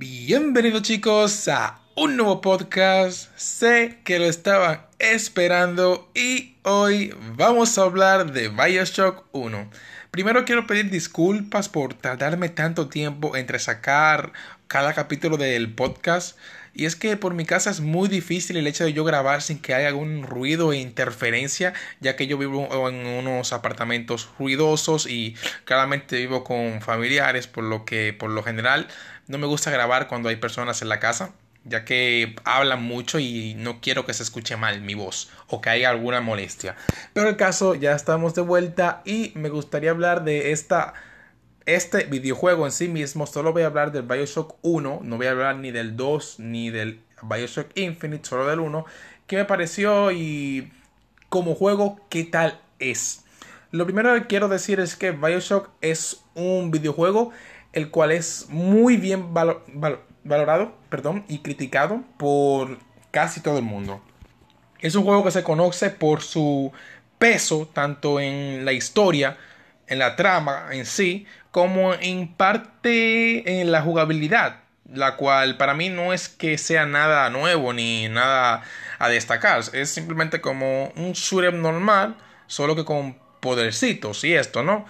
Bienvenidos chicos a un nuevo podcast. Sé que lo estaban esperando y hoy vamos a hablar de Bioshock 1. Primero quiero pedir disculpas por tardarme tanto tiempo entre sacar cada capítulo del podcast. Y es que por mi casa es muy difícil el hecho de yo grabar sin que haya algún ruido e interferencia, ya que yo vivo en unos apartamentos ruidosos y claramente vivo con familiares, por lo que por lo general no me gusta grabar cuando hay personas en la casa, ya que hablan mucho y no quiero que se escuche mal mi voz o que haya alguna molestia. Pero el caso, ya estamos de vuelta y me gustaría hablar de esta este videojuego en sí mismo, solo voy a hablar del Bioshock 1, no voy a hablar ni del 2 ni del Bioshock Infinite, solo del 1, qué me pareció y como juego, qué tal es. Lo primero que quiero decir es que Bioshock es un videojuego el cual es muy bien valorado perdón, y criticado por casi todo el mundo. Es un juego que se conoce por su peso tanto en la historia, en la trama en sí, como en parte en la jugabilidad, la cual para mí no es que sea nada nuevo ni nada a destacar, es simplemente como un shooter normal, solo que con podercitos y esto, ¿no?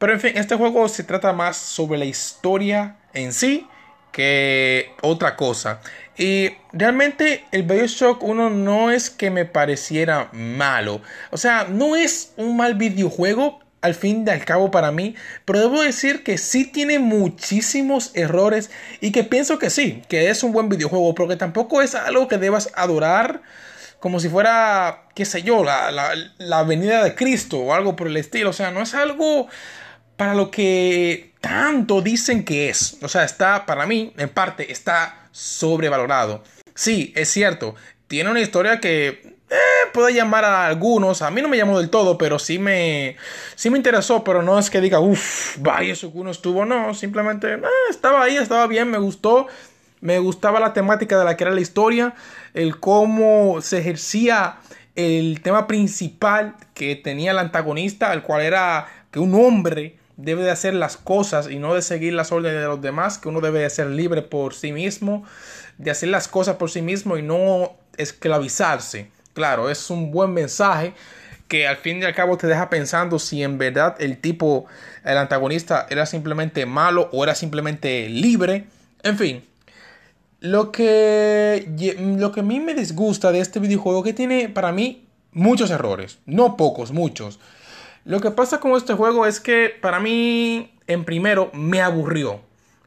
Pero en fin, este juego se trata más sobre la historia en sí que otra cosa. Y realmente el Bioshock 1 no es que me pareciera malo. O sea, no es un mal videojuego, al fin y al cabo para mí, pero debo decir que sí tiene muchísimos errores y que pienso que sí, que es un buen videojuego, porque tampoco es algo que debas adorar como si fuera, qué sé yo, la, la, la venida de Cristo o algo por el estilo, o sea, no es algo para lo que tanto dicen que es, o sea, está, para mí, en parte, está sobrevalorado. Sí, es cierto, tiene una historia que eh, puede llamar a algunos. A mí no me llamó del todo, pero sí me, sí me interesó. Pero no es que diga, uff, vaya, eso que uno estuvo. No, simplemente eh, estaba ahí, estaba bien, me gustó. Me gustaba la temática de la que era la historia, el cómo se ejercía el tema principal que tenía el antagonista, el cual era que un hombre debe de hacer las cosas y no de seguir las órdenes de los demás, que uno debe de ser libre por sí mismo, de hacer las cosas por sí mismo y no esclavizarse. Claro, es un buen mensaje que al fin y al cabo te deja pensando si en verdad el tipo, el antagonista era simplemente malo o era simplemente libre. En fin, lo que, lo que a mí me disgusta de este videojuego que tiene para mí muchos errores, no pocos, muchos. Lo que pasa con este juego es que para mí, en primero, me aburrió.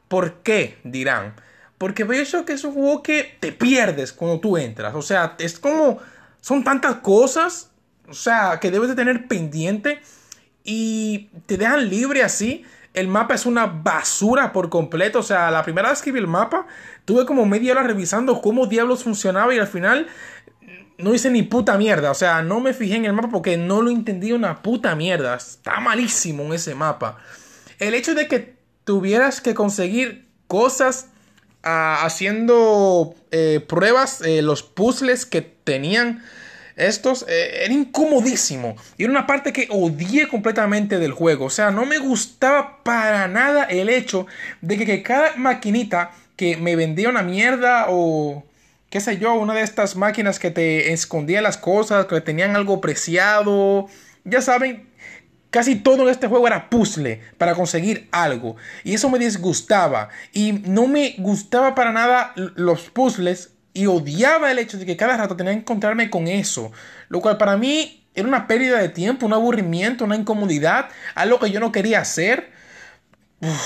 ¿Por qué? Dirán. Porque que es un juego que te pierdes cuando tú entras. O sea, es como son tantas cosas, o sea, que debes de tener pendiente y te dejan libre así. El mapa es una basura por completo. O sea, la primera vez que vi el mapa, tuve como media hora revisando cómo diablos funcionaba y al final no hice ni puta mierda. O sea, no me fijé en el mapa porque no lo entendí una puta mierda. Está malísimo en ese mapa. El hecho de que tuvieras que conseguir cosas haciendo eh, pruebas, eh, los puzzles que tenían estos, eh, era incomodísimo. Y era una parte que odié completamente del juego. O sea, no me gustaba para nada el hecho de que, que cada maquinita que me vendía una mierda o qué sé yo, una de estas máquinas que te escondía las cosas, que tenían algo preciado. Ya saben, Casi todo en este juego era puzzle para conseguir algo. Y eso me disgustaba. Y no me gustaba para nada los puzzles. Y odiaba el hecho de que cada rato tenía que encontrarme con eso. Lo cual para mí era una pérdida de tiempo, un aburrimiento, una incomodidad. Algo que yo no quería hacer.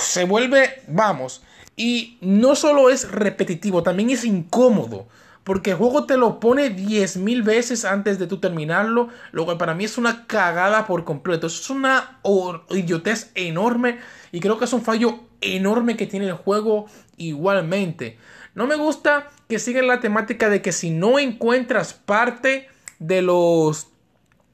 se vuelve, vamos. Y no solo es repetitivo, también es incómodo. Porque el juego te lo pone 10.000 veces antes de tú terminarlo. Lo para mí es una cagada por completo. Es una idiotez enorme. Y creo que es un fallo enorme que tiene el juego igualmente. No me gusta que sigan la temática de que si no encuentras parte de los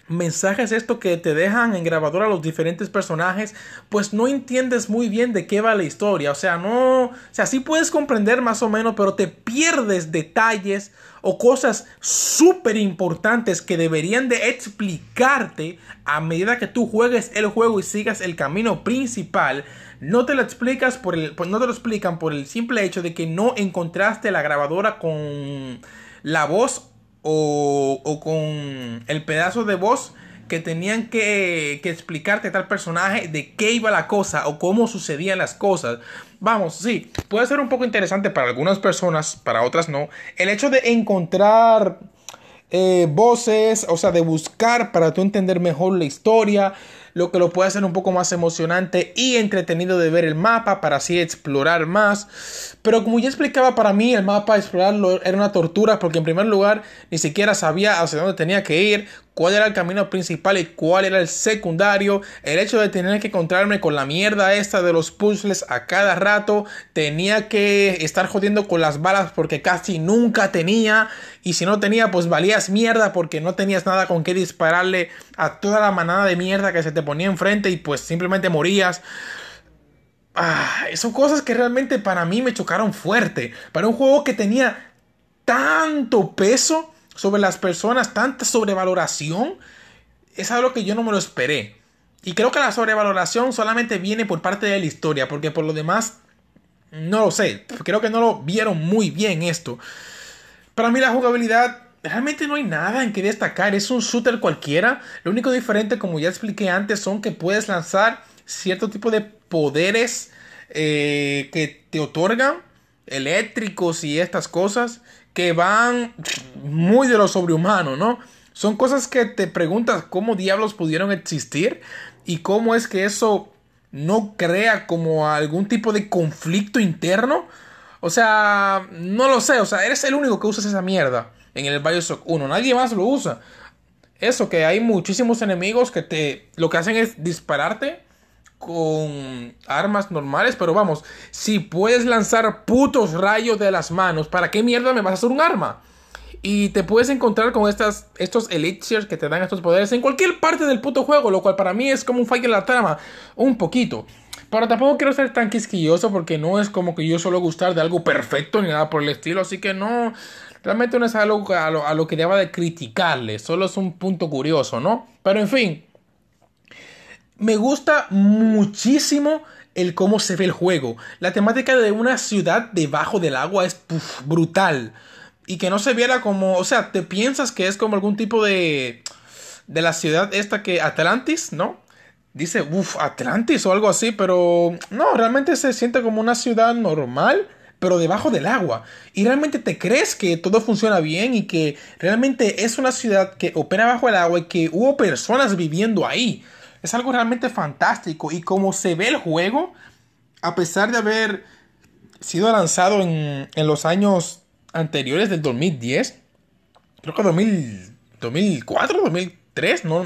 mensajes esto que te dejan en grabadora los diferentes personajes, pues no entiendes muy bien de qué va la historia. O sea, no, o sea, sí puedes comprender más o menos, pero te pierdes detalles o cosas súper importantes que deberían de explicarte a medida que tú juegues el juego y sigas el camino principal. no te lo explicas por el, no te lo explican por el simple hecho de que no encontraste la grabadora con la voz o, o con el pedazo de voz que tenían que, que, explicarte tal personaje de qué iba la cosa o cómo sucedían las cosas. Vamos, sí, puede ser un poco interesante para algunas personas, para otras no. El hecho de encontrar eh, voces, o sea, de buscar para tú entender mejor la historia, lo que lo puede hacer un poco más emocionante y entretenido de ver el mapa para así explorar más. Pero como ya explicaba, para mí el mapa explorarlo era una tortura porque en primer lugar ni siquiera sabía hacia dónde tenía que ir, cuál era el camino principal y cuál era el secundario. El hecho de tener que encontrarme con la mierda esta de los puzzles a cada rato. Tenía que estar jodiendo con las balas porque casi nunca tenía. Y si no tenía, pues valías mierda porque no tenías nada con qué dispararle a toda la manada de mierda que se te ponía enfrente y pues simplemente morías. Ah, son cosas que realmente para mí me chocaron fuerte. Para un juego que tenía tanto peso sobre las personas, tanta sobrevaloración, es algo que yo no me lo esperé. Y creo que la sobrevaloración solamente viene por parte de la historia, porque por lo demás, no lo sé. Creo que no lo vieron muy bien esto. Para mí la jugabilidad realmente no hay nada en que destacar. Es un shooter cualquiera. Lo único diferente, como ya expliqué antes, son que puedes lanzar cierto tipo de poderes eh, que te otorgan eléctricos y estas cosas que van muy de lo sobrehumano, ¿no? Son cosas que te preguntas cómo diablos pudieron existir y cómo es que eso no crea como algún tipo de conflicto interno. O sea, no lo sé, o sea, eres el único que usas esa mierda en el Bioshock 1, nadie más lo usa. Eso, que hay muchísimos enemigos que te lo que hacen es dispararte con armas normales, pero vamos, si puedes lanzar putos rayos de las manos, ¿para qué mierda me vas a hacer un arma? Y te puedes encontrar con estas, estos elixirs que te dan estos poderes en cualquier parte del puto juego, lo cual para mí es como un fallo en la trama, un poquito. Pero tampoco quiero ser tan quisquilloso porque no es como que yo solo gustar de algo perfecto ni nada por el estilo, así que no, realmente no es algo a lo, a lo que deba de criticarle, solo es un punto curioso, ¿no? Pero en fin, me gusta muchísimo el cómo se ve el juego. La temática de una ciudad debajo del agua es brutal. Y que no se viera como, o sea, te piensas que es como algún tipo de de la ciudad esta que Atlantis, ¿no? Dice, uff, Atlantis o algo así, pero no, realmente se siente como una ciudad normal, pero debajo del agua. Y realmente te crees que todo funciona bien y que realmente es una ciudad que opera bajo el agua y que hubo personas viviendo ahí. Es algo realmente fantástico. Y como se ve el juego, a pesar de haber sido lanzado en, los años anteriores del 2010, creo que 2004, 2003, no,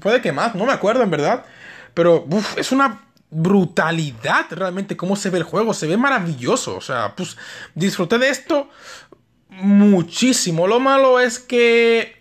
puede que más, no me acuerdo en verdad, pero es una brutalidad realmente cómo se ve el juego, se ve maravilloso, o sea, pues disfruté de esto muchísimo. Lo malo es que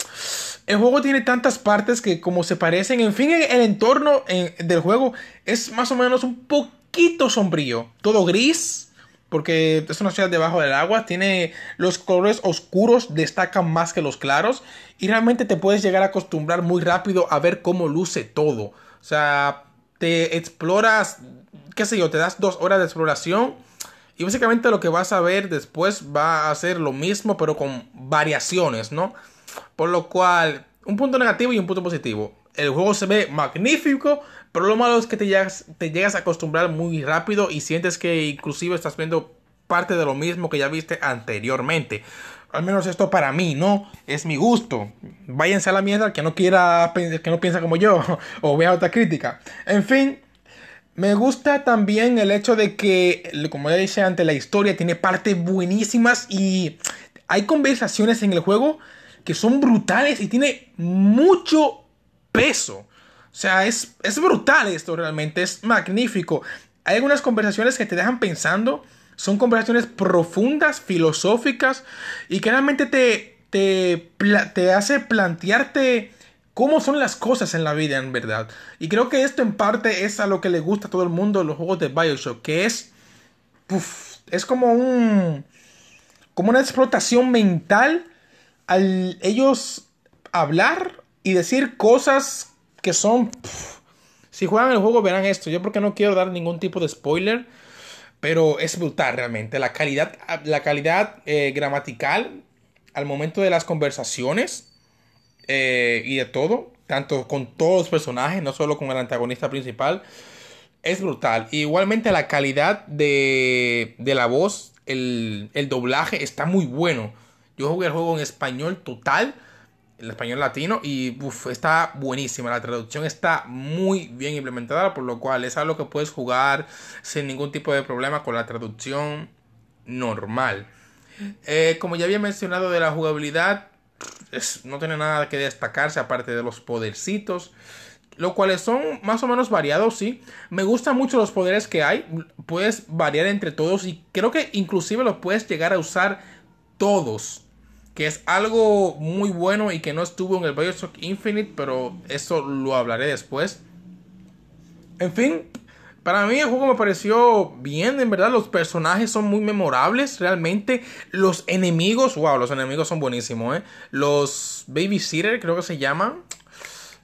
el juego tiene tantas partes que como se parecen, en fin, el entorno del juego es más o menos un poquito sombrío. Todo gris, porque es una ciudad debajo del agua, tiene los colores oscuros, destacan más que los claros, y realmente te puedes llegar a acostumbrar muy rápido a ver cómo luce todo. O sea, te exploras, qué sé yo, te das dos horas de exploración. Y básicamente lo que vas a ver después va a ser lo mismo, pero con variaciones, ¿no? Por lo cual, un punto negativo y un punto positivo. El juego se ve magnífico, pero lo malo es que te llegas, te llegas a acostumbrar muy rápido y sientes que inclusive estás viendo parte de lo mismo que ya viste anteriormente. Al menos esto para mí, ¿no? Es mi gusto. Váyanse a la mierda que no quiera, que no piensa como yo, o vea otra crítica. En fin, me gusta también el hecho de que, como ya dije antes, la historia tiene partes buenísimas y hay conversaciones en el juego que son brutales y tiene mucho peso. O sea, es, es brutal esto realmente, es magnífico. Hay algunas conversaciones que te dejan pensando, son conversaciones profundas, filosóficas y que realmente te, te, te hace plantearte cómo son las cosas en la vida en verdad. Y creo que esto en parte es a lo que le gusta a todo el mundo los juegos de Bioshock, que es, es como un, como una explotación mental al ellos hablar y decir cosas que son Si juegan el juego verán esto. Yo porque no quiero dar ningún tipo de spoiler. Pero es brutal realmente. La calidad, la calidad eh, gramatical al momento de las conversaciones eh, y de todo. Tanto con todos los personajes, no solo con el antagonista principal. Es brutal. igualmente la calidad de, de la voz. El, el doblaje está muy bueno. Yo jugué el juego en español total el español latino y está buenísima. La traducción está muy bien implementada, por lo cual es algo que puedes jugar sin ningún tipo de problema con la traducción normal. Eh, como ya había mencionado de la jugabilidad, no tiene nada que destacarse aparte de los podercitos. Lo cuales son más o menos variados, sí. Me gustan mucho los poderes que hay. Puedes variar entre todos y creo que inclusive los puedes llegar a usar todos que es algo muy bueno y que no estuvo en el Bioshock Infinite, pero eso lo hablaré después. En fin, para mí el juego me pareció bien, en verdad los personajes son muy memorables, realmente los enemigos, wow, los enemigos son buenísimos, ¿eh? Los Babysitter creo que se llaman.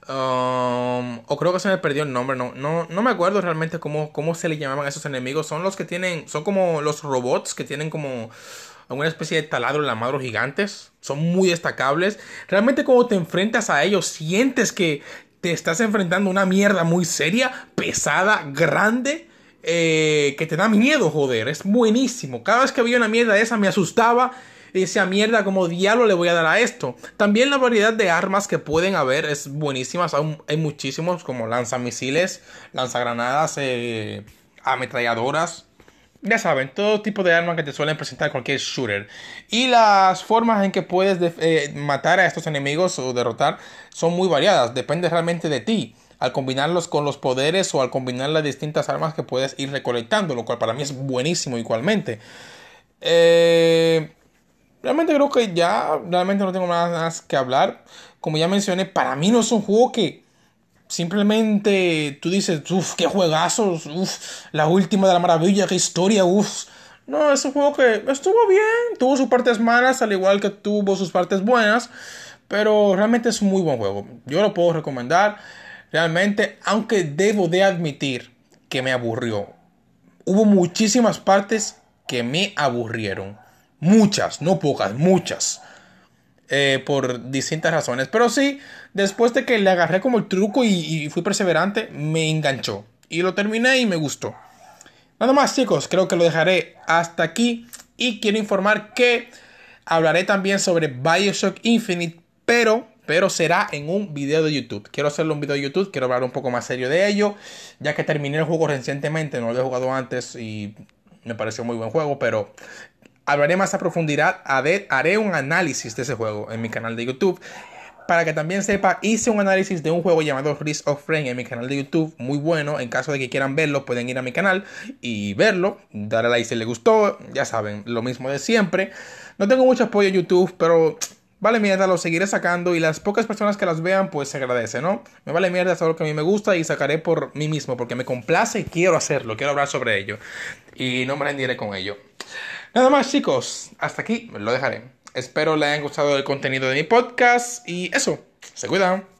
Um, o creo que se me perdió el nombre, no, no, no me acuerdo realmente cómo, cómo se le llamaban a esos enemigos. Son los que tienen, son como los robots que tienen como una especie de taladro en la madre gigantes. Son muy destacables. Realmente cuando te enfrentas a ellos, sientes que te estás enfrentando a una mierda muy seria, pesada, grande. Eh, que te da miedo, joder. Es buenísimo. Cada vez que había una mierda esa me asustaba. Y decía, mierda, como diablo le voy a dar a esto. También la variedad de armas que pueden haber es buenísima. Hay muchísimos como lanzamisiles, lanzagranadas, eh, ametralladoras ya saben, todo tipo de armas que te suelen presentar cualquier shooter. Y las formas en que puedes eh, matar a estos enemigos o derrotar son muy variadas, depende realmente de ti. Al combinarlos con los poderes o al combinar las distintas armas que puedes ir recolectando, lo cual para mí es buenísimo igualmente. Eh, realmente creo que ya, realmente no tengo nada más que hablar. Como ya mencioné, para mí no es un juego que Simplemente tú dices, uff, qué juegazos, uff, la última de la maravilla, qué historia, uff. No, es un juego que estuvo bien, tuvo sus partes malas, al igual que tuvo sus partes buenas, pero realmente es un muy buen juego. Yo lo puedo recomendar, realmente, aunque debo de admitir que me aburrió. Hubo muchísimas partes que me aburrieron. Muchas, no pocas, muchas. Eh, por distintas razones. Pero sí, después de que le agarré como el truco y, fui perseverante, me enganchó. Y lo terminé y me gustó. Nada más chicos, creo que lo dejaré hasta aquí. Y quiero informar que hablaré también sobre Bioshock Infinite, pero, pero será en un video de YouTube. Quiero hacerlo un video de YouTube, quiero hablar un poco más serio de ello, ya que terminé el juego recientemente, no lo había jugado antes y me pareció muy buen juego, pero hablaré más a profundidad, haré un análisis de ese juego en mi canal de YouTube. Para que también sepa, hice un análisis de un juego llamado Risk of Rain en mi canal de YouTube, muy bueno. En caso de que quieran verlo, pueden ir a mi canal y verlo, darle like si les gustó, ya saben, lo mismo de siempre. No tengo mucho apoyo en YouTube, pero vale mierda, lo seguiré sacando y las pocas personas que las vean, pues se agradece, ¿no? Me vale mierda, es algo que a mí me gusta y sacaré por mí mismo, porque me complace y quiero hacerlo, quiero hablar sobre ello. Y no me rendiré con ello. Nada más chicos, hasta aquí lo dejaré. Espero les haya gustado el contenido de mi podcast y eso, se cuidan.